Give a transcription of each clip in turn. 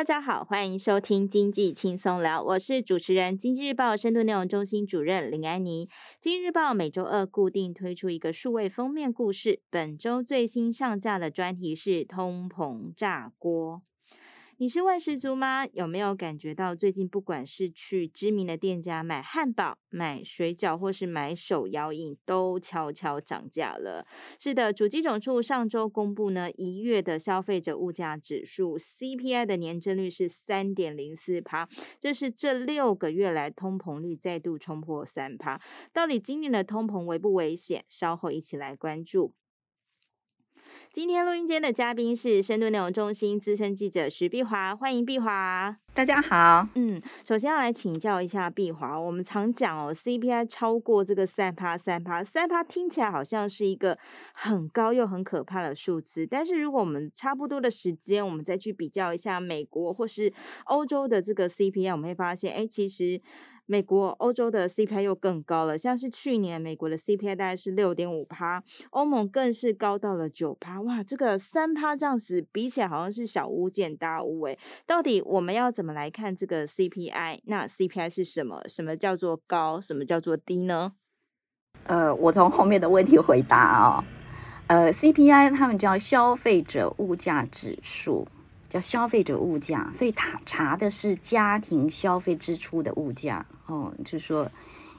大家好，欢迎收听经济轻松聊，我是主持人经济日报深度内容中心主任林安妮。经济日报每周二固定推出一个数位封面故事，本周最新上架的专题是通膨炸锅。你是万事族吗？有没有感觉到最近不管是去知名的店家买汉堡、买水饺，或是买手摇饮，都悄悄涨价了？是的，主计总处上周公布呢，一月的消费者物价指数 CPI 的年增率是三点零四趴，这是这六个月来通膨率再度冲破三趴。到底今年的通膨危不危险？稍后一起来关注。今天录音间的嘉宾是深度内容中心资深记者徐碧华，欢迎碧华。大家好，嗯，首先要来请教一下碧华，我们常讲哦，CPI 超过这个三趴三趴三趴，听起来好像是一个很高又很可怕的数字，但是如果我们差不多的时间，我们再去比较一下美国或是欧洲的这个 CPI，我们会发现，哎，其实。美国、欧洲的 CPI 又更高了，像是去年美国的 CPI 大概是六点五趴，欧盟更是高到了九趴，哇，这个三趴这样子比起来好像是小巫见大巫诶。到底我们要怎么来看这个 CPI？那 CPI 是什么？什么叫做高？什么叫做低呢？呃，我从后面的问题回答、哦，呃，CPI 他们叫消费者物价指数。叫消费者物价，所以他查的是家庭消费支出的物价哦，就是说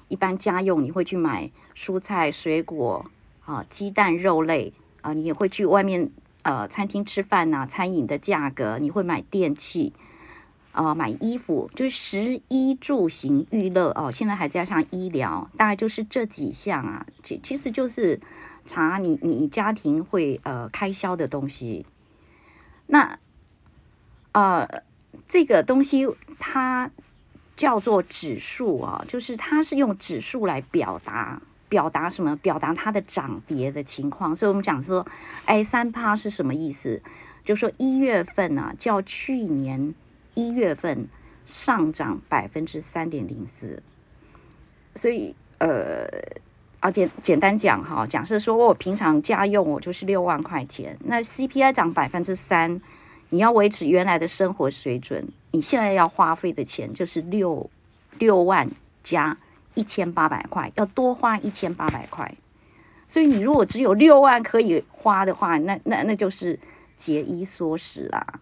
一般家用你会去买蔬菜、水果啊、鸡蛋、肉类啊，你也会去外面呃餐厅吃饭呐、餐饮的价格，你会买电器啊，买衣服，就是食衣住行娱乐哦，现在还加上医疗，大概就是这几项啊，其其实就是查你你家庭会呃开销的东西，那。呃，这个东西它叫做指数啊，就是它是用指数来表达表达什么？表达它的涨跌的情况。所以我们讲说，哎，三趴是什么意思？就说一月份呢、啊，较去年一月份上涨百分之三点零四。所以呃，啊简简单讲哈，假设说我平常家用我就是六万块钱，那 CPI 涨百分之三。你要维持原来的生活水准，你现在要花费的钱就是六六万加一千八百块，要多花一千八百块。所以你如果只有六万可以花的话，那那那就是节衣缩食啦。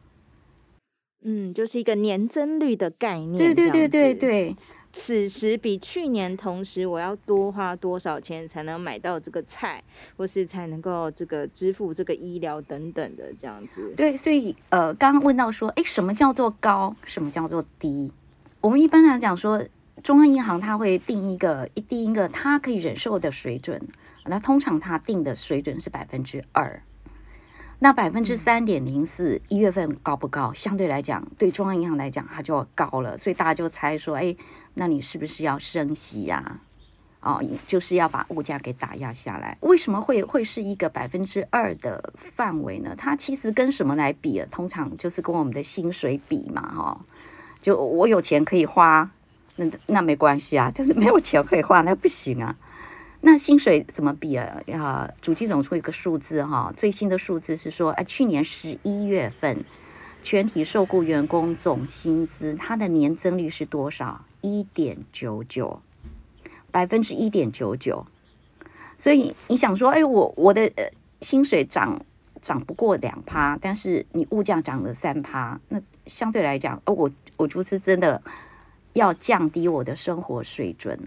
嗯，就是一个年增率的概念。对对对对对。此时比去年同时，我要多花多少钱才能买到这个菜，或是才能够这个支付这个医疗等等的这样子。对，所以呃，刚刚问到说，诶，什么叫做高？什么叫做低？我们一般来讲说，中央银行它会定一个一定一个它可以忍受的水准，那通常它定的水准是百分之二。那百分之三点零四一月份高不高？相对来讲，对中央银行来讲，它就高了，所以大家就猜说，哎，那你是不是要升息呀？哦，就是要把物价给打压下来。为什么会会是一个百分之二的范围呢？它其实跟什么来比啊？通常就是跟我们的薪水比嘛，哈。就我有钱可以花，那那没关系啊，但是没有钱可以花，那不行啊。那薪水怎么比啊？啊，主计总处一个数字哈，最新的数字是说，哎，去年十一月份全体受雇员工总薪资，它的年增率是多少？一点九九，百分之一点九九。所以你想说，哎，我我的呃薪水涨涨不过两趴，但是你物价涨了三趴，那相对来讲，哦，我我就是真的要降低我的生活水准。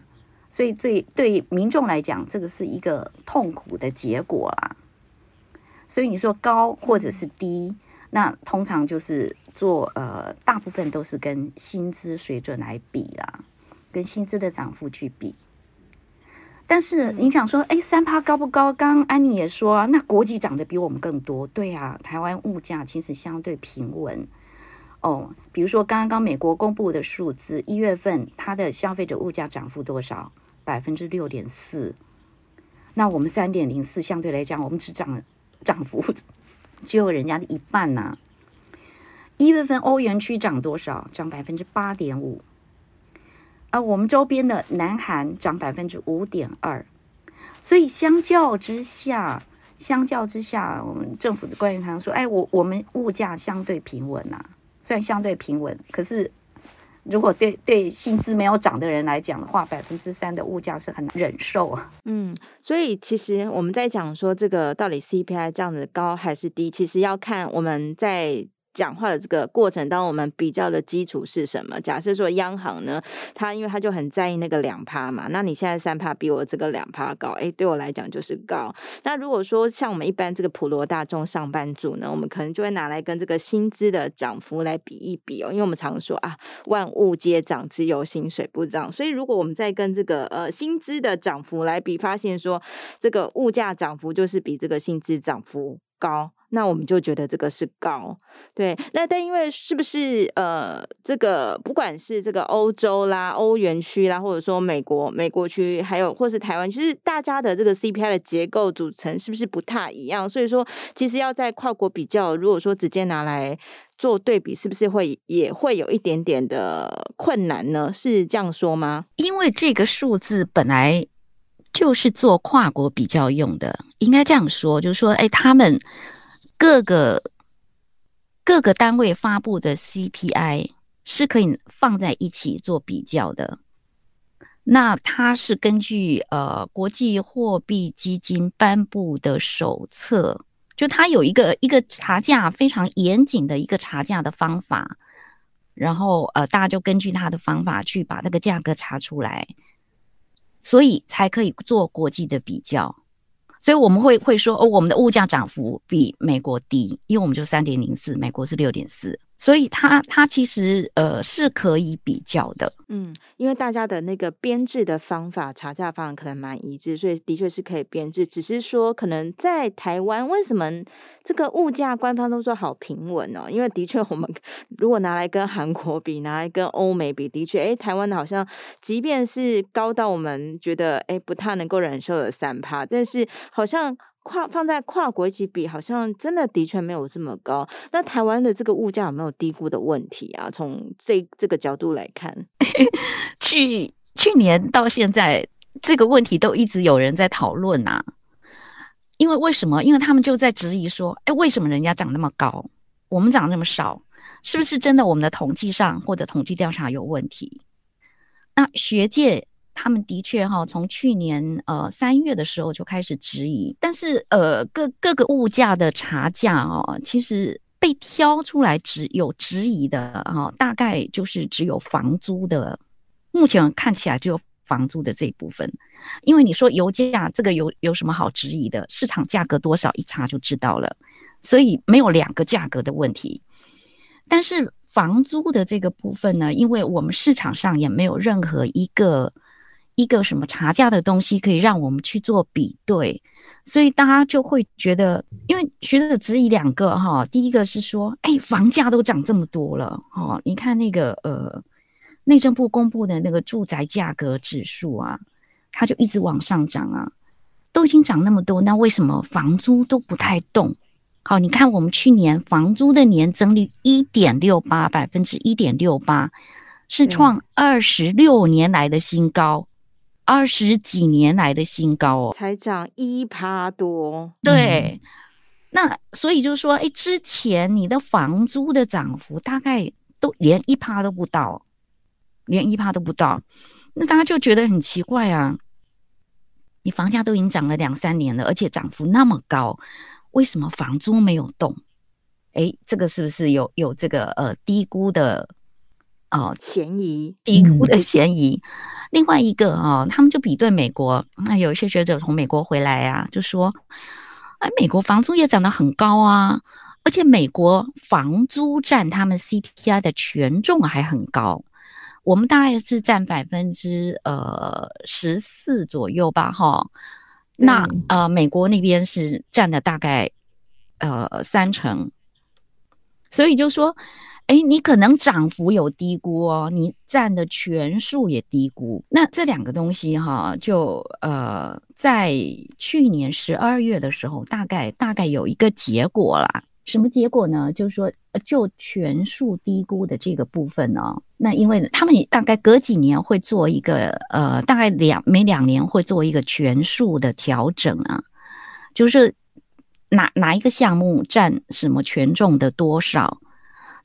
所以对对民众来讲，这个是一个痛苦的结果啦。所以你说高或者是低，那通常就是做呃，大部分都是跟薪资水准来比啦，跟薪资的涨幅去比。但是你想说，哎，三趴高不高？刚刚安妮也说啊，那国际涨得比我们更多。对啊，台湾物价其实相对平稳。哦，比如说刚刚美国公布的数字，一月份它的消费者物价涨幅多少？百分之六点四，那我们三点零四，相对来讲，我们只涨涨幅 只有人家的一半呐、啊。一月份欧元区涨多少？涨百分之八点五，而我们周边的南韩涨百分之五点二。所以相较之下，相较之下，我们政府的官员常说：“哎，我我们物价相对平稳呐、啊。”虽然相对平稳，可是如果对对薪资没有涨的人来讲的话，百分之三的物价是很难忍受啊。嗯，所以其实我们在讲说这个到底 CPI 这样子高还是低，其实要看我们在。讲话的这个过程，当我们比较的基础是什么？假设说央行呢，它因为它就很在意那个两趴嘛，那你现在三趴比我这个两趴高，哎，对我来讲就是高。那如果说像我们一般这个普罗大众上班族呢，我们可能就会拿来跟这个薪资的涨幅来比一比哦，因为我们常说啊，万物皆涨，只有薪水不涨。所以如果我们再跟这个呃薪资的涨幅来比，发现说这个物价涨幅就是比这个薪资涨幅高。那我们就觉得这个是高，对。那但因为是不是呃，这个不管是这个欧洲啦、欧元区啦，或者说美国、美国区，还有或是台湾，其实大家的这个 CPI 的结构组成是不是不太一样？所以说，其实要在跨国比较，如果说直接拿来做对比，是不是会也会有一点点的困难呢？是这样说吗？因为这个数字本来就是做跨国比较用的，应该这样说，就是说，哎，他们。各个各个单位发布的 CPI 是可以放在一起做比较的。那它是根据呃国际货币基金颁布的手册，就它有一个一个查价非常严谨的一个查价的方法，然后呃大家就根据它的方法去把那个价格查出来，所以才可以做国际的比较。所以我们会会说，哦，我们的物价涨幅比美国低，因为我们就三点零四，美国是六点四。所以它它其实呃是可以比较的，嗯，因为大家的那个编制的方法、查价方法可能蛮一致，所以的确是可以编制。只是说，可能在台湾，为什么这个物价官方都说好平稳哦？因为的确，我们如果拿来跟韩国比，拿来跟欧美比，的确，哎，台湾的好像即便是高到我们觉得哎不太能够忍受的三趴，但是好像。跨放在跨国一起比，好像真的的确没有这么高。那台湾的这个物价有没有低估的问题啊？从这这个角度来看，去去年到现在，这个问题都一直有人在讨论啊。因为为什么？因为他们就在质疑说，哎，为什么人家长那么高，我们长那么少？是不是真的我们的统计上或者统计调查有问题？那学界。他们的确哈，从去年呃三月的时候就开始质疑，但是呃各各个物价的查价哦，其实被挑出来只有质疑的哈，大概就是只有房租的，目前看起来只有房租的这一部分，因为你说油价这个有有什么好质疑的？市场价格多少一查就知道了，所以没有两个价格的问题，但是房租的这个部分呢，因为我们市场上也没有任何一个。一个什么查价的东西可以让我们去做比对，所以大家就会觉得，因为学者质疑两个哈，第一个是说，哎，房价都涨这么多了，哦，你看那个呃，内政部公布的那个住宅价格指数啊，它就一直往上涨啊，都已经涨那么多，那为什么房租都不太动？好，你看我们去年房租的年增率一点六八，百分之一点六八，是创二十六年来的新高。二十几年来的新高哦，才涨一趴多。对，那所以就是说，哎，之前你的房租的涨幅大概都连一趴都不到，连一趴都不到，那大家就觉得很奇怪啊。你房价都已经涨了两三年了，而且涨幅那么高，为什么房租没有动？哎，这个是不是有有这个呃低估的哦嫌疑？低估的嫌疑。嗯另外一个啊，他们就比对美国，那有一些学者从美国回来啊，就说，哎，美国房租也涨得很高啊，而且美国房租占他们 CPI 的权重还很高，我们大概是占百分之呃十四左右吧，哈，那呃美国那边是占的大概呃三成，所以就说。哎，你可能涨幅有低估哦，你占的权数也低估。那这两个东西哈，就呃，在去年十二月的时候，大概大概有一个结果啦。什么结果呢？就是说，就权数低估的这个部分呢，那因为他们大概隔几年会做一个呃，大概两每两年会做一个权数的调整啊，就是哪哪一个项目占什么权重的多少。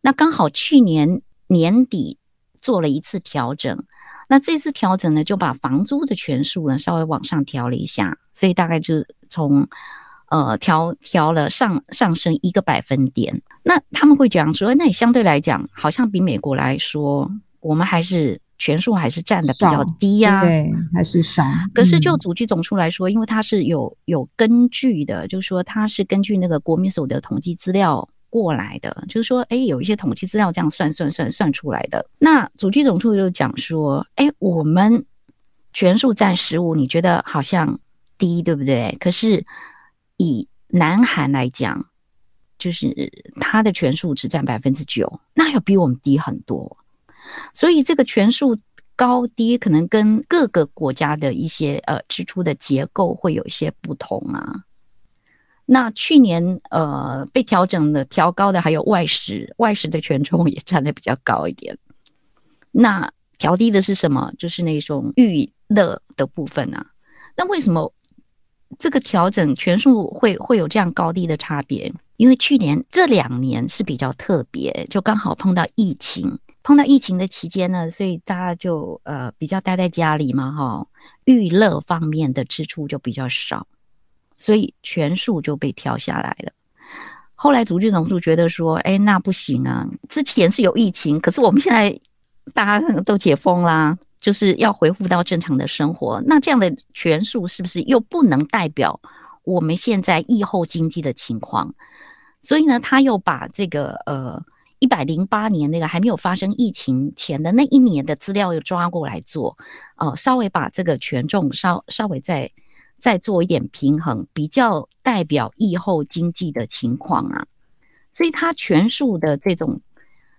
那刚好去年年底做了一次调整，那这次调整呢，就把房租的权数呢稍微往上调了一下，所以大概就从呃调调了上上升一个百分点。那他们会讲说，那你相对来讲，好像比美国来说，我们还是。权数还是占的比较低呀、啊，对，还是少。可是就主计总数来说，嗯、因为它是有有根据的，就是说它是根据那个国民所得统计资料过来的，就是说，哎，有一些统计资料这样算算算算出来的。那主计总数就讲说，哎，我们权数占十五，你觉得好像低，对不对？可是以南韩来讲，就是它的权数只占百分之九，那要比我们低很多。所以这个权数高低可能跟各个国家的一些呃支出的结构会有一些不同啊。那去年呃被调整的调高的还有外食，外食的权重也占的比较高一点。那调低的是什么？就是那种娱乐的部分啊。那为什么这个调整权数会会有这样高低的差别？因为去年这两年是比较特别，就刚好碰到疫情。碰到疫情的期间呢，所以大家就呃比较待在家里嘛，哈，娱乐方面的支出就比较少，所以权数就被调下来了。后来主计总处觉得说，哎，那不行啊，之前是有疫情，可是我们现在大家都解封啦，就是要恢复到正常的生活，那这样的权数是不是又不能代表我们现在疫后经济的情况？所以呢，他又把这个呃。一百零八年那个还没有发生疫情前的那一年的资料又抓过来做，呃，稍微把这个权重稍稍微再再做一点平衡，比较代表疫后经济的情况啊。所以它权数的这种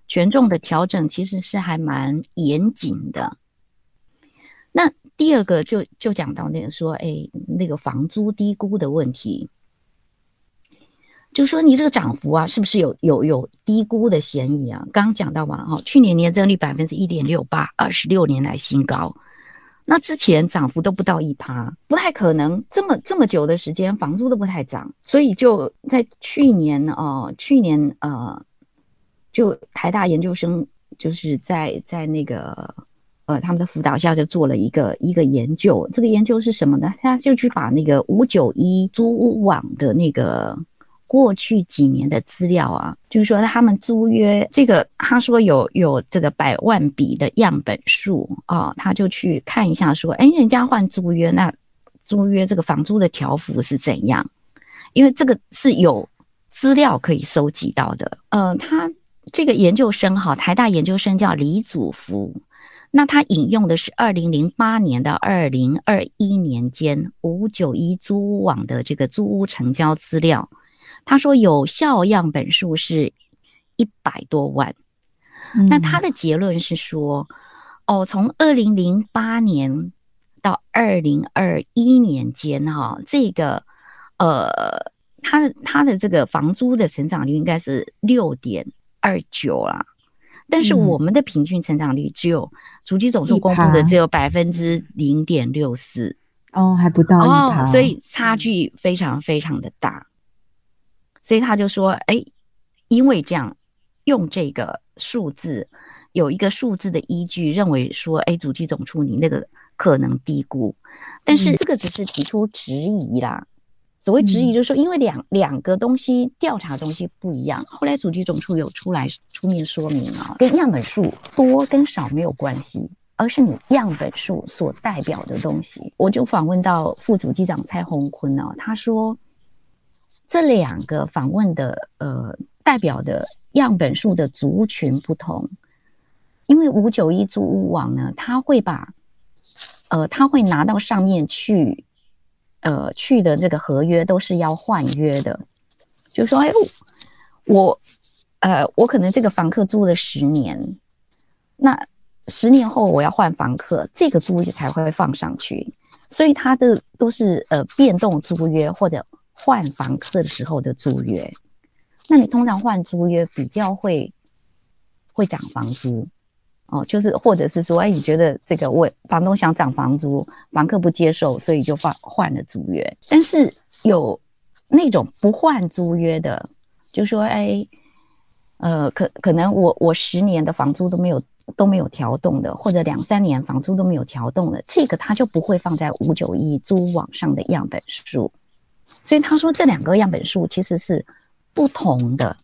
权重的调整其实是还蛮严谨的。那第二个就就讲到那个说，哎，那个房租低估的问题。就说，你这个涨幅啊，是不是有有有低估的嫌疑啊？刚刚讲到嘛，哈，去年年增率百分之一点六八，二十六年来新高。那之前涨幅都不到一趴，不太可能这么这么久的时间房租都不太涨。所以就在去年哦，去年呃，就台大研究生就是在在那个呃他们的辅导下就做了一个一个研究。这个研究是什么呢？他就去把那个五九一租屋网的那个。过去几年的资料啊，就是说他们租约这个，他说有有这个百万笔的样本数啊，他就去看一下，说，哎，人家换租约，那租约这个房租的条幅是怎样？因为这个是有资料可以收集到的。呃，他这个研究生哈，台大研究生叫李祖福，那他引用的是二零零八年到二零二一年间五九一租屋网的这个租屋成交资料。他说有效样本数是一百多万，嗯，那他的结论是说，哦，从二零零八年到二零二一年间，哈，这个呃，他的他的这个房租的成长率应该是六点二九啦，但是我们的平均成长率只有主计总数公布的只有百分之零点六四，哦，还不到哦，所以差距非常非常的大。所以他就说：“哎，因为这样用这个数字，有一个数字的依据，认为说，哎，主机总处你那个可能低估，但是这个只是提出质疑啦。所谓质疑，就是说，因为两两个东西调查的东西不一样。后来主机总处有出来出面说明啊，跟样本数多跟少没有关系，而是你样本数所代表的东西。我就访问到副主机长蔡宏坤啊，他说。”这两个访问的呃代表的样本数的族群不同，因为五九一租屋网呢，他会把呃他会拿到上面去，呃去的这个合约都是要换约的，就说哎我呃我可能这个房客租了十年，那十年后我要换房客，这个租约才会放上去，所以他的都是呃变动租约或者。换房客的时候的租约，那你通常换租约比较会会涨房租哦，就是或者是说，哎，你觉得这个我房东想涨房租，房客不接受，所以就换换了租约。但是有那种不换租约的，就说，哎，呃，可可能我我十年的房租都没有都没有调动的，或者两三年房租都没有调动的，这个他就不会放在五九一租网上的样本数。所以他说这两个样本数其实是不同的。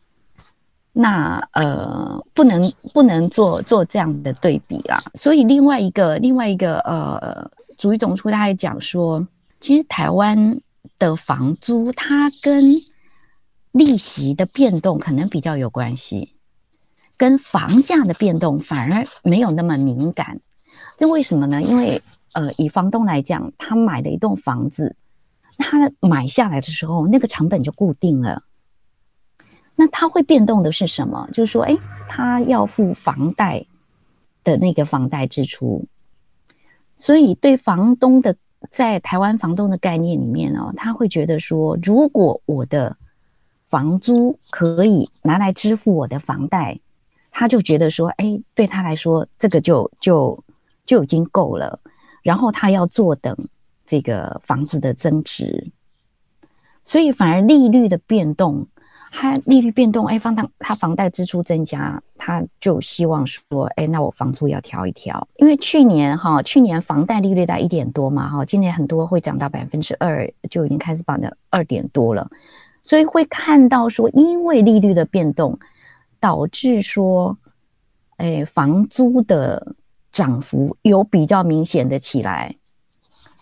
那呃，不能不能做做这样的对比啦。所以另外一个另外一个呃，主语总处他还讲说，其实台湾的房租它跟利息的变动可能比较有关系，跟房价的变动反而没有那么敏感。这为什么呢？因为呃，以房东来讲，他买了一栋房子，他买下来的时候，那个成本就固定了。那他会变动的是什么？就是说，哎，他要付房贷的那个房贷支出，所以对房东的在台湾房东的概念里面哦，他会觉得说，如果我的房租可以拿来支付我的房贷，他就觉得说，哎，对他来说这个就就就已经够了。然后他要坐等这个房子的增值，所以反而利率的变动。它利率变动，哎，房贷它房贷支出增加，他就希望说，哎，那我房租要调一调，因为去年哈，去年房贷利率在一点多嘛，哈，今年很多会涨到百分之二，就已经开始涨到二点多了，所以会看到说，因为利率的变动，导致说，哎，房租的涨幅有比较明显的起来，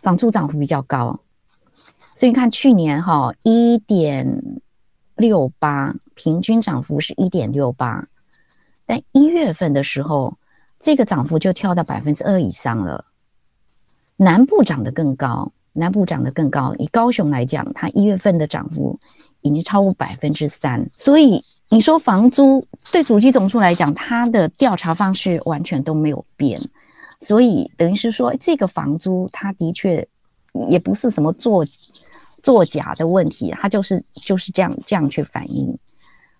房租涨幅比较高，所以你看去年哈一点。六八平均涨幅是一点六八，但一月份的时候，这个涨幅就跳到百分之二以上了。南部涨得更高，南部涨得更高。以高雄来讲，它一月份的涨幅已经超过百分之三。所以你说房租对主机总数来讲，它的调查方式完全都没有变。所以等于是说，这个房租它的确也不是什么作。作假的问题，它就是就是这样这样去反映，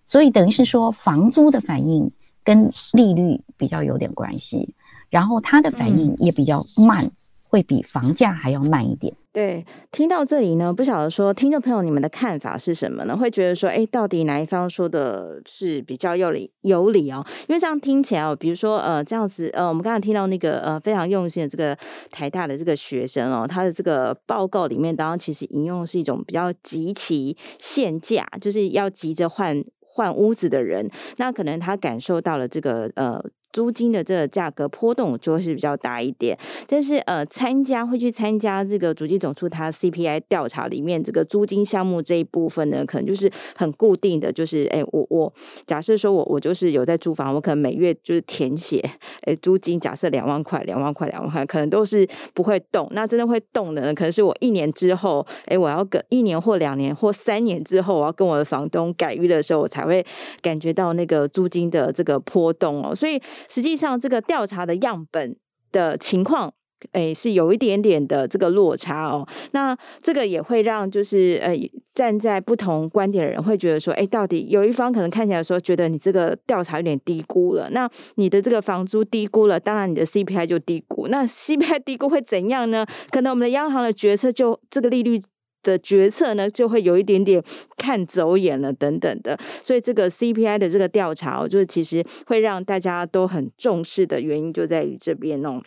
所以等于是说房租的反应跟利率比较有点关系，然后它的反应也比较慢，嗯、会比房价还要慢一点。对，听到这里呢，不晓得说听众朋友你们的看法是什么呢？会觉得说，哎，到底哪一方说的是比较有理有理哦？因为这样听起来哦，比如说呃，这样子呃，我们刚才听到那个呃非常用心的这个台大的这个学生哦，他的这个报告里面当然其实引用的是一种比较急其限价，就是要急着换换屋子的人，那可能他感受到了这个呃。租金的这个价格波动就会是比较大一点，但是呃，参加会去参加这个主计总处它 CPI 调查里面这个租金项目这一部分呢，可能就是很固定的，就是哎，我我假设说我我就是有在租房，我可能每月就是填写，哎，租金假设两万块，两万块，两万块，可能都是不会动。那真的会动的呢，可能是我一年之后，哎，我要跟一年或两年或三年之后，我要跟我的房东改约的时候，我才会感觉到那个租金的这个波动哦，所以。实际上，这个调查的样本的情况，诶，是有一点点的这个落差哦。那这个也会让就是呃，站在不同观点的人会觉得说，诶，到底有一方可能看起来说，觉得你这个调查有点低估了。那你的这个房租低估了，当然你的 CPI 就低估。那 CPI 低估会怎样呢？可能我们的央行的决策就这个利率。的决策呢，就会有一点点看走眼了，等等的，所以这个 CPI 的这个调查，就是其实会让大家都很重视的原因就在于这边哦。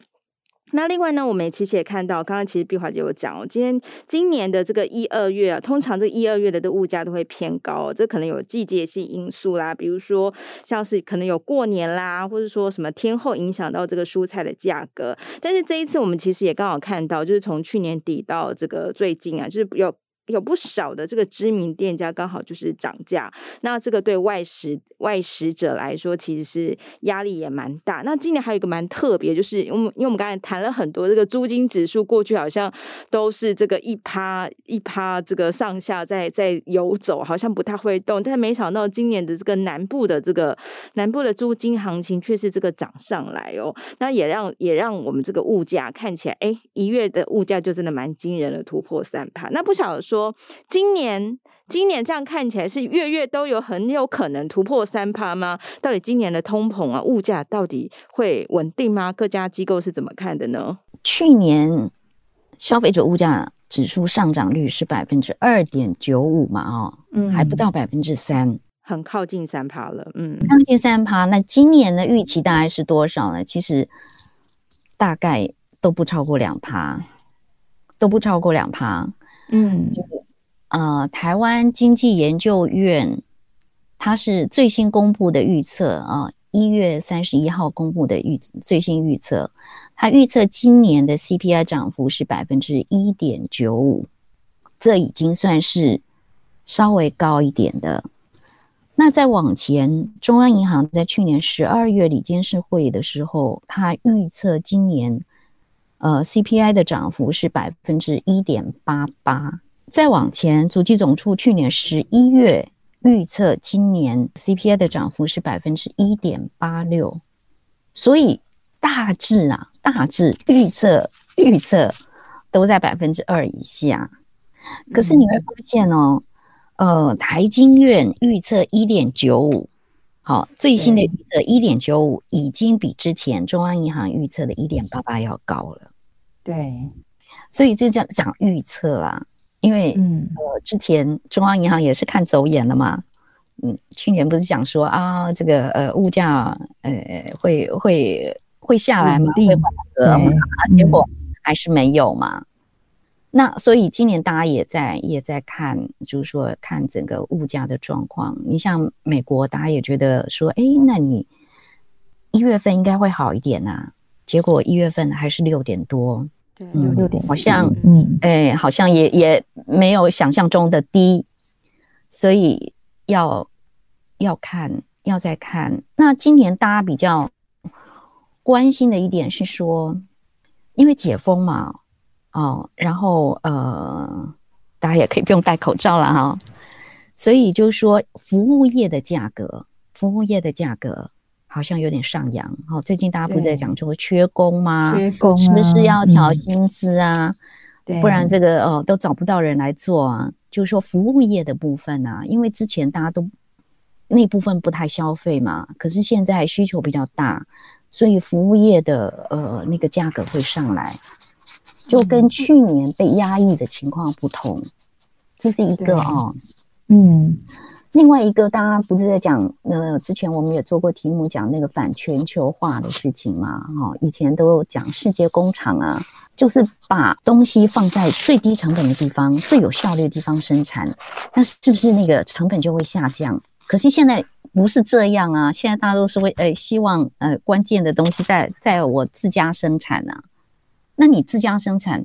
那另外呢，我们也其实也看到，刚刚其实碧华姐有讲哦，今天今年的这个一二月啊，通常这一二月的这物价都会偏高，这可能有季节性因素啦，比如说像是可能有过年啦，或者说什么天后影响到这个蔬菜的价格。但是这一次我们其实也刚好看到，就是从去年底到这个最近啊，就是有。有不少的这个知名店家刚好就是涨价，那这个对外食外食者来说其实是压力也蛮大。那今年还有一个蛮特别，就是因为因为我们刚才谈了很多这个租金指数，过去好像都是这个一趴一趴这个上下在在游走，好像不太会动。但没想到今年的这个南部的这个南部的租金行情却是这个涨上来哦。那也让也让我们这个物价看起来，哎，一月的物价就真的蛮惊人的，突破三趴。那不晓得说。说今年，今年这样看起来是月月都有很有可能突破三趴吗？到底今年的通膨啊，物价到底会稳定吗？各家机构是怎么看的呢？去年消费者物价指数上涨率是百分之二点九五嘛，哦，嗯，还不到百分之三。很靠近三趴了，嗯，靠近三趴。那今年的预期大概是多少呢？其实大概都不超过两趴，都不超过两趴。嗯，呃，台湾经济研究院它是最新公布的预测啊，一月三十一号公布的预最新预测，它预测今年的 CPI 涨幅是百分之一点九五，这已经算是稍微高一点的。那再往前，中央银行在去年十二月里监事会的时候，它预测今年。呃，CPI 的涨幅是百分之一点八八。再往前，主计总处去年十一月预测今年 CPI 的涨幅是百分之一点八六。所以大致啊，大致预测预测都在百分之二以下。可是你会发现哦，呃，台经院预测一点九五，好，最新的预测一点九五已经比之前中央银行预测的一点八八要高了。对，所以这叫讲预测啦，因为嗯，呃，之前中央银行也是看走眼了嘛，嗯，去年不是讲说啊，这个呃物价呃会会会下来嘛，会缓和嘛，结果还是没有嘛。嗯、那所以今年大家也在也在看，就是说看整个物价的状况。你像美国，大家也觉得说，哎，那你一月份应该会好一点呐、啊，结果一月份还是六点多。对，六六点，好像，嗯，哎，好像也也没有想象中的低，所以要要看，要再看。那今年大家比较关心的一点是说，因为解封嘛，哦，然后呃，大家也可以不用戴口罩了哈，所以就是说，服务业的价格，服务业的价格。好像有点上扬，好，最近大家不是在讲说缺工吗？缺工、啊、是不是要调薪资啊？不然这个哦都找不到人来做啊。就是说服务业的部分啊，因为之前大家都那部分不太消费嘛，可是现在需求比较大，所以服务业的呃那个价格会上来，就跟去年被压抑的情况不同，这是一个哦，嗯。另外一个，大家不是在讲，呃，之前我们也做过题目讲那个反全球化的事情嘛，哈、哦，以前都讲世界工厂啊，就是把东西放在最低成本的地方、最有效率的地方生产，那是不是那个成本就会下降？可是现在不是这样啊，现在大家都是会，呃，希望呃关键的东西在在我自家生产啊，那你自家生产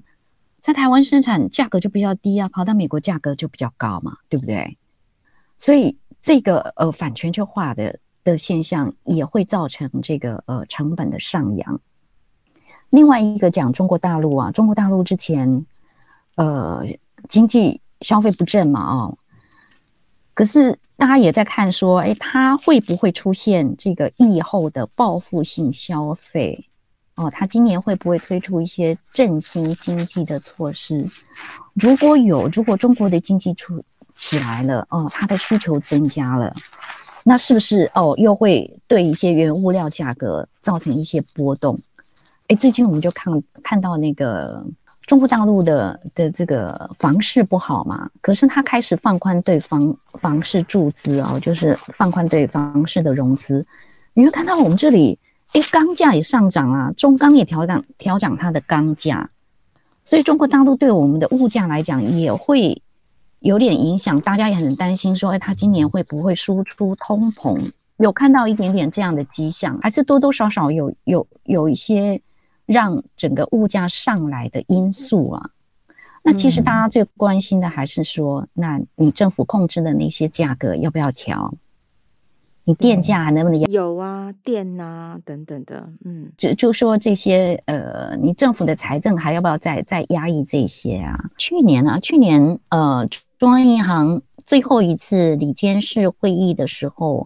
在台湾生产价格就比较低啊，跑到美国价格就比较高嘛，对不对？所以这个呃反全球化的的现象也会造成这个呃成本的上扬。另外一个讲中国大陆啊，中国大陆之前呃经济消费不振嘛哦，可是大家也在看说，哎，它会不会出现这个疫后的报复性消费？哦，它今年会不会推出一些振兴经济的措施？如果有，如果中国的经济出起来了哦，它的需求增加了，那是不是哦又会对一些原物料价格造成一些波动？哎，最近我们就看看到那个中国大陆的的这个房市不好嘛，可是它开始放宽对房房市注资哦，就是放宽对房市的融资。你会看到我们这里，哎，钢价也上涨啊，中钢也调涨调涨它的钢价，所以中国大陆对我们的物价来讲也会。有点影响，大家也很担心，说，哎，他今年会不会输出通膨？有看到一点点这样的迹象，还是多多少少有有有一些让整个物价上来的因素啊？那其实大家最关心的还是说，那你政府控制的那些价格要不要调？你电价还能不能有啊？电啊等等的，嗯，就就说这些，呃，你政府的财政还要不要再再压抑这些啊？去年啊，去年呃。中央银行最后一次里监事会议的时候，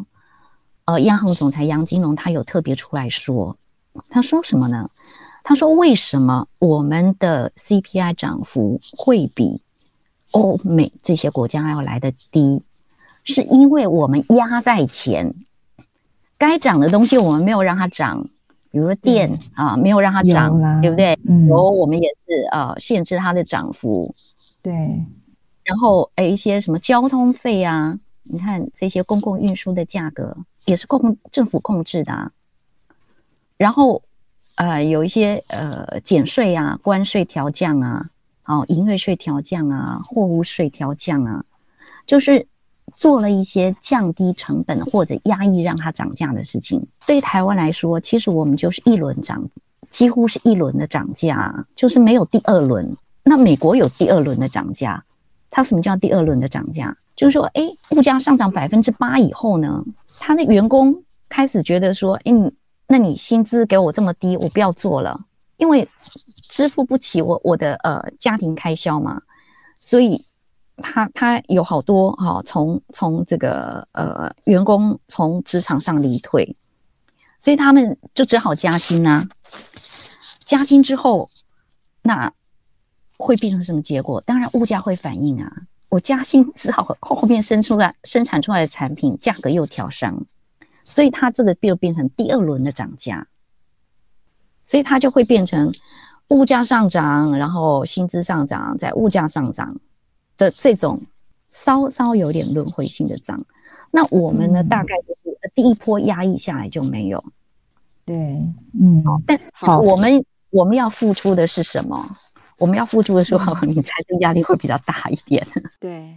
呃，央行总裁杨金龙他有特别出来说，他说什么呢？他说为什么我们的 CPI 涨幅会比欧美这些国家要来的低？是因为我们压在前，该涨的东西我们没有让它涨，比如说电、嗯、啊，没有让它涨，对不对？嗯，油我们也是呃限制它的涨幅，对。然后诶，一些什么交通费啊，你看这些公共运输的价格也是共政府控制的啊。然后，呃，有一些呃减税啊、关税调降啊、哦，营业税调降啊、货物税调降啊，就是做了一些降低成本或者压抑让它涨价的事情。对台湾来说，其实我们就是一轮涨，几乎是一轮的涨价，就是没有第二轮。那美国有第二轮的涨价，它什么叫第二轮的涨价？就是说，哎，物价上涨百分之八以后呢，他的员工开始觉得说，嗯。那你薪资给我这么低，我不要做了，因为支付不起我我的呃家庭开销嘛，所以他他有好多哈、从从这个呃员工从职场上离退，所以他们就只好加薪呐、加薪之后，那会变成什么结果？当然物价会反应啊，我加薪只好后面生出来生产出来的产品价格又调升。所以它这个就变成第二轮的涨价，所以它就会变成物价上涨，然后薪资上涨，在物价上涨的这种稍稍有点轮回性的涨。那我们呢，大概就是第一波压抑下来就没有。对，嗯，但好，我们我们要付出的是什么？我们要付出的时候，你财政压力会比较大一点。对，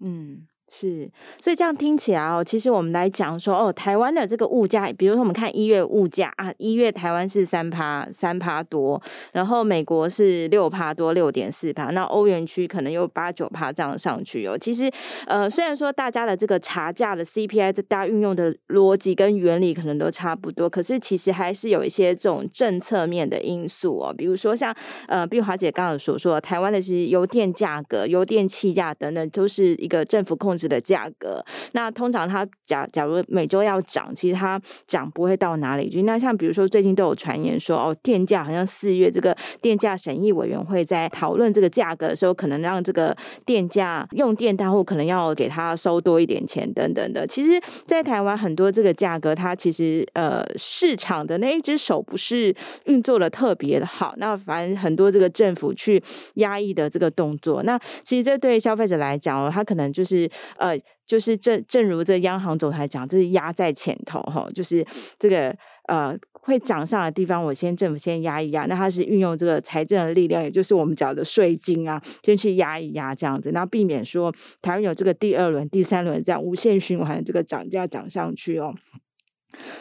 嗯。是，所以这样听起来哦，其实我们来讲说哦，台湾的这个物价，比如说我们看一月物价啊，一月台湾是三趴三趴多，然后美国是六趴多六点四趴，那欧元区可能有八九趴这样上去哦。其实呃，虽然说大家的这个查价的 CPI，这大家运用的逻辑跟原理可能都差不多，可是其实还是有一些这种政策面的因素哦，比如说像呃碧华姐刚刚所说，台湾的其实油电价格、油电气价等等，都是一个政府控制的价格，那通常它假假如每周要涨，其实它涨不会到哪里去。那像比如说最近都有传言说，哦，电价好像四月这个电价审议委员会在讨论这个价格的时候，可能让这个电价用电大户可能要给他收多一点钱等等的。其实，在台湾很多这个价格，它其实呃市场的那一只手不是运作的特别的好。那反正很多这个政府去压抑的这个动作，那其实这对消费者来讲哦，他可能就是。呃，就是正正如这央行总裁讲，这是压在前头哈，就是这个呃会涨上的地方，我先政府先压一压，那它是运用这个财政的力量，也就是我们缴的税金啊，先去压一压这样子，那避免说台湾有这个第二轮、第三轮这样无限循环这个涨价涨上去哦。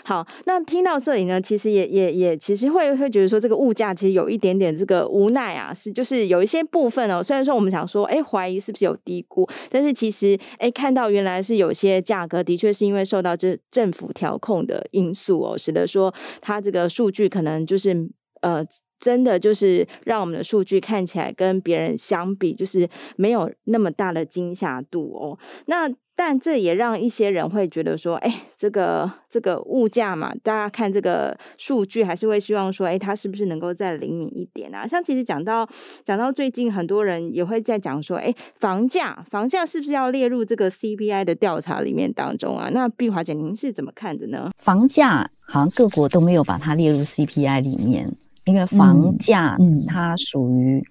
好，那听到这里呢，其实也也也，其实会会觉得说，这个物价其实有一点点这个无奈啊，是就是有一些部分哦，虽然说我们想说，哎，怀疑是不是有低估，但是其实，哎，看到原来是有些价格的确是因为受到这政府调控的因素哦，使得说它这个数据可能就是呃，真的就是让我们的数据看起来跟别人相比，就是没有那么大的惊吓度哦，那。但这也让一些人会觉得说，哎，这个这个物价嘛，大家看这个数据，还是会希望说，哎，它是不是能够再灵敏一点啊？像其实讲到讲到最近，很多人也会在讲说，哎，房价房价是不是要列入这个 CPI 的调查里面当中啊？那碧华姐，您是怎么看的呢？房价好像各国都没有把它列入 CPI 里面，因为房价它属于，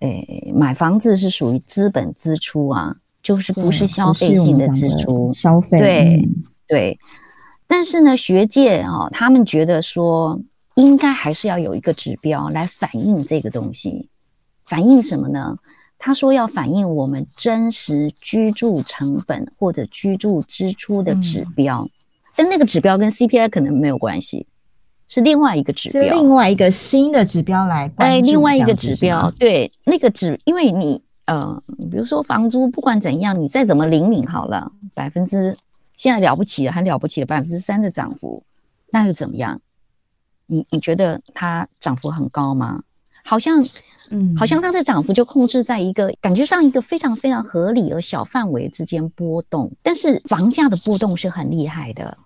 诶、嗯，买房子是属于资本支出啊。就是不是消费性的支出，消费对、嗯、对，但是呢，学界啊、哦，他们觉得说应该还是要有一个指标来反映这个东西，反映什么呢？他说要反映我们真实居住成本或者居住支出的指标，嗯、但那个指标跟 CPI 可能没有关系，是另外一个指标，另外一个新的指标来，哎，另外一个指标，对，那个指，因为你。呃，比如说房租，不管怎样，你再怎么灵敏好了，百分之现在了不起了，还了不起的百分之三的涨幅，那又怎么样？你你觉得它涨幅很高吗？好像，嗯，好像它的涨幅就控制在一个感觉上一个非常非常合理而小范围之间波动，但是房价的波动是很厉害的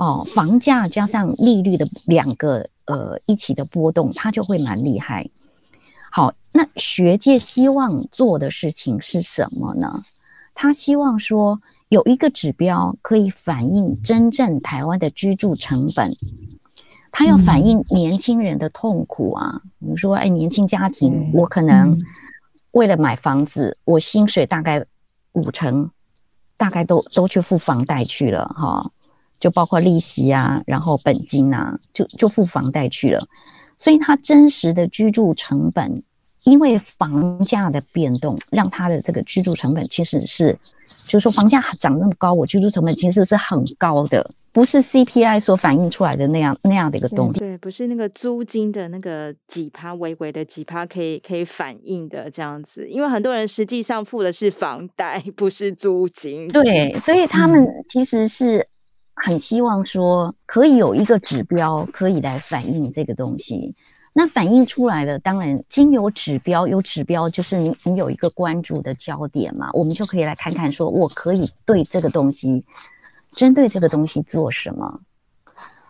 哦，房价加上利率的两个呃一起的波动，它就会蛮厉害。好，那学界希望做的事情是什么呢？他希望说有一个指标可以反映真正台湾的居住成本，他要反映年轻人的痛苦啊。比如说，哎，年轻家庭，我可能为了买房子，我薪水大概五成大概都都去付房贷去了哈，就包括利息啊，然后本金啊，就就付房贷去了，所以他真实的居住成本，因为房价的变动，让他的这个居住成本其实是，就是说房价涨那么高，我居住成本其实是很高的。不是 CPI 所反映出来的那样那样的一个东西，对，不是那个租金的那个几趴微微的几趴可以可以反映的这样子，因为很多人实际上付的是房贷，不是租金。对，所以他们其实是很希望说可以有一个指标可以来反映这个东西。那反映出来了，当然经有指标，有指标就是你你有一个关注的焦点嘛，我们就可以来看看说，我可以对这个东西。针对这个东西做什么？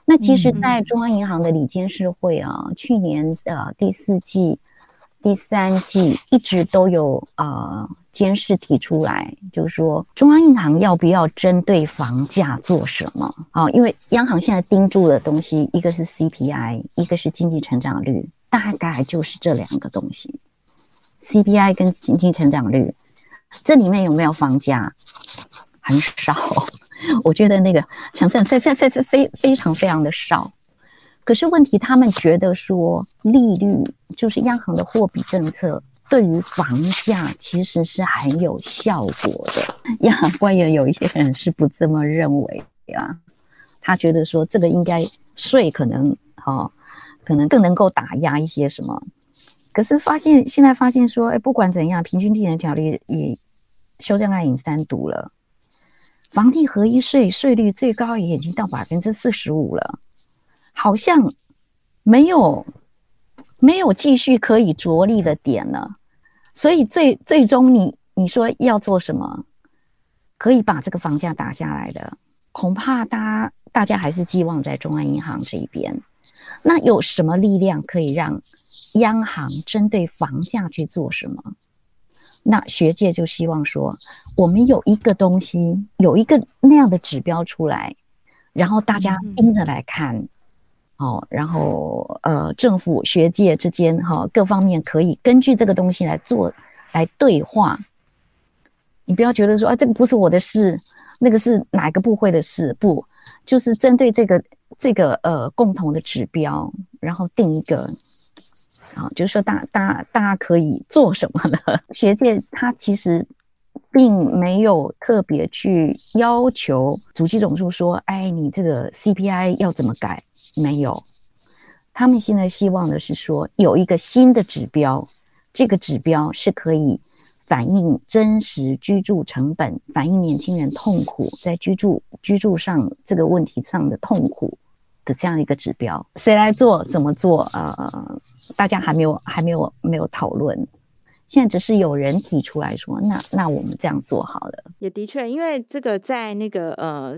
那其实，在中央银行的理监事会啊，嗯、去年的第四季、第三季一直都有啊监事提出来，就是说中央银行要不要针对房价做什么啊？因为央行现在盯住的东西，一个是 CPI，一个是经济成长率，大概就是这两个东西，CPI 跟经济成长率，这里面有没有房价？很少。我觉得那个成分非非非非非非常非常的少，可是问题他们觉得说利率就是央行的货币政策对于房价其实是很有效果的。央行官员有一些人是不这么认为啊，他觉得说这个应该税可能哦，可能更能够打压一些什么。可是发现现在发现说，哎，不管怎样，平均地权条例也修正案已经三读了。房地合一税税率最高也已经到百分之四十五了，好像没有没有继续可以着力的点了，所以最最终你你说要做什么，可以把这个房价打下来的，恐怕大家大家还是寄望在中央银行这一边。那有什么力量可以让央行针对房价去做什么？那学界就希望说，我们有一个东西，有一个那样的指标出来，然后大家盯着来看，嗯、哦，然后呃，政府学界之间哈、各方面可以根据这个东西来做来对话。你不要觉得说啊，这个不是我的事，那个是哪个部会的事，不，就是针对这个这个呃共同的指标，然后定一个。啊，就是说大，大大家可以做什么呢？学界他其实并没有特别去要求主计总数说，哎，你这个 CPI 要怎么改？没有，他们现在希望的是说有一个新的指标，这个指标是可以反映真实居住成本，反映年轻人痛苦在居住居住上这个问题上的痛苦。的这样一个指标，谁来做？怎么做？呃，大家还没有还没有没有讨论。现在只是有人提出来说，那那我们这样做好了。也的确，因为这个在那个呃，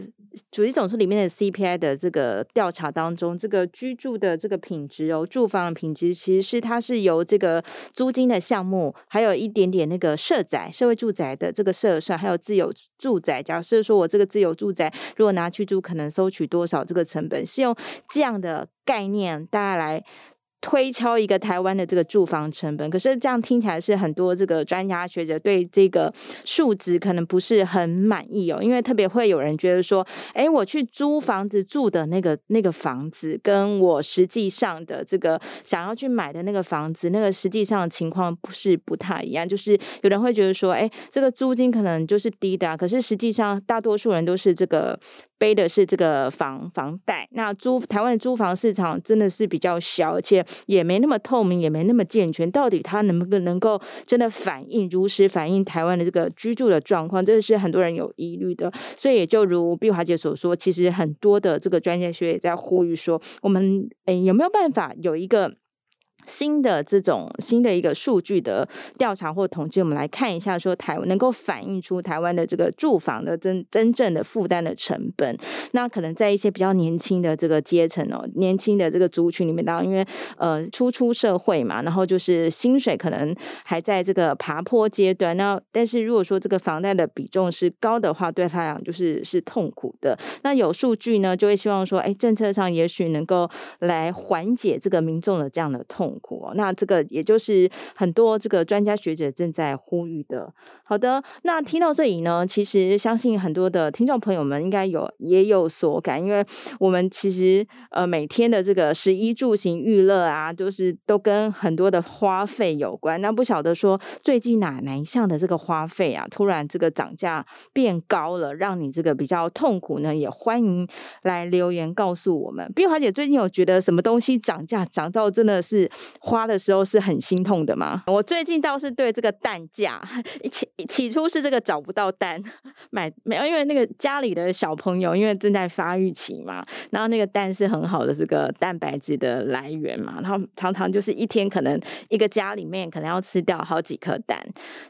主计总处里面的 CPI 的这个调查当中，这个居住的这个品质哦，住房的品质，其实是它是由这个租金的项目，还有一点点那个社宅、社会住宅的这个设算，还有自有住宅。假设说我这个自有住宅如果拿去租，可能收取多少这个成本，是用这样的概念大家来。推敲一个台湾的这个住房成本，可是这样听起来是很多这个专家学者对这个数值可能不是很满意哦，因为特别会有人觉得说，哎，我去租房子住的那个那个房子，跟我实际上的这个想要去买的那个房子，那个实际上情况不是不太一样，就是有人会觉得说，哎，这个租金可能就是低的，可是实际上大多数人都是这个。背的是这个房房贷，那租台湾的租房市场真的是比较小，而且也没那么透明，也没那么健全。到底它能不能够真的反映如实反映台湾的这个居住的状况，这是很多人有疑虑的。所以也就如碧华姐所说，其实很多的这个专家学也在呼吁说，我们诶有没有办法有一个。新的这种新的一个数据的调查或统计，我们来看一下，说台湾能够反映出台湾的这个住房的真真正的负担的成本。那可能在一些比较年轻的这个阶层哦，年轻的这个族群里面，当然因为呃初出社会嘛，然后就是薪水可能还在这个爬坡阶段。那但是如果说这个房贷的比重是高的话，对他来讲就是是痛苦的。那有数据呢，就会希望说，哎，政策上也许能够来缓解这个民众的这样的痛。痛苦哦。那这个也就是很多这个专家学者正在呼吁的。好的，那听到这里呢，其实相信很多的听众朋友们应该有也有所感，因为我们其实呃每天的这个食衣住行娱乐啊，就是都跟很多的花费有关。那不晓得说最近哪哪一项的这个花费啊，突然这个涨价变高了，让你这个比较痛苦呢？也欢迎来留言告诉我们。碧华姐最近有觉得什么东西涨价涨到真的是花的时候是很心痛的吗？我最近倒是对这个蛋价起起初是这个找不到蛋买没有，因为那个家里的小朋友因为正在发育期嘛，然后那个蛋是很好的这个蛋白质的来源嘛，然后常常就是一天可能一个家里面可能要吃掉好几颗蛋，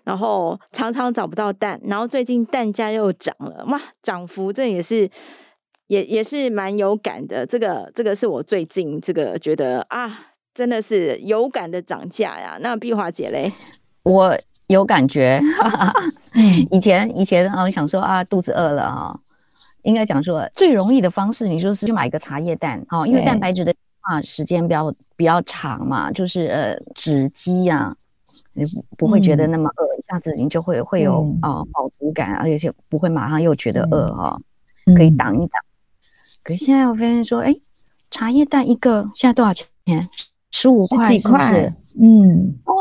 然后常常找不到蛋，然后最近蛋价又涨了，哇，涨幅这也是。也也是蛮有感的，这个这个是我最近这个觉得啊，真的是有感的涨价呀。那碧华姐嘞，我有感觉。以前以前啊，想说啊，肚子饿了啊，应该讲说最容易的方式，你就是去买一个茶叶蛋啊，因为蛋白质的啊时间比较比较长嘛，就是呃脂基啊，你不会觉得那么饿，嗯、一下子你就会会有啊饱足感，而且不会马上又觉得饿哈，嗯、可以挡一挡。可是现在我发现说，哎，茶叶蛋一个现在多少钱？十五块，是不是？嗯，哇，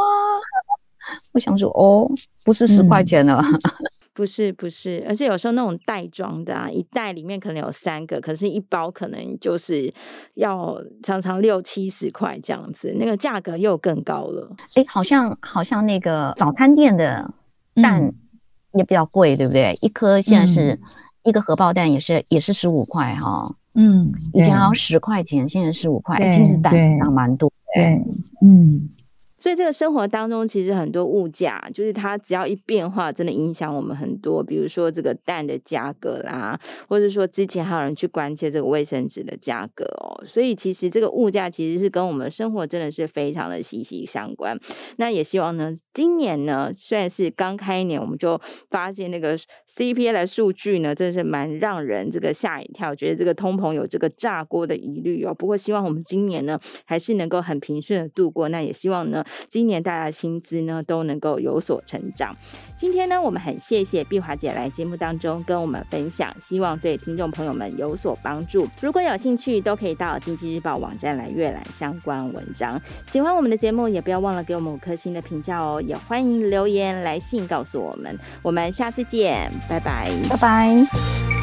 我想说，哦，不是十块钱了，嗯、不是不是，而且有时候那种袋装的啊，一袋里面可能有三个，可是一包可能就是要常常六七十块这样子，那个价格又更高了。哎，好像好像那个早餐店的蛋也比较贵，嗯、对不对？一颗现在是。嗯一个荷包蛋也是也是十五块哈，嗯，以前要十块钱，现在十五块，其实蛋涨蛮多，对，嗯。所以这个生活当中，其实很多物价，就是它只要一变化，真的影响我们很多。比如说这个蛋的价格啦，或者说之前还有人去关切这个卫生纸的价格哦。所以其实这个物价其实是跟我们生活真的是非常的息息相关。那也希望呢，今年呢，虽然是刚开年，我们就发现那个 CPI 的数据呢，真的是蛮让人这个吓一跳，觉得这个通膨有这个炸锅的疑虑哦。不过希望我们今年呢，还是能够很平顺的度过。那也希望呢。今年大家的薪资呢都能够有所成长。今天呢，我们很谢谢碧华姐来节目当中跟我们分享，希望对听众朋友们有所帮助。如果有兴趣，都可以到经济日报网站来阅览相关文章。喜欢我们的节目，也不要忘了给我们五颗星的评价哦。也欢迎留言来信告诉我们。我们下次见，拜拜，拜拜。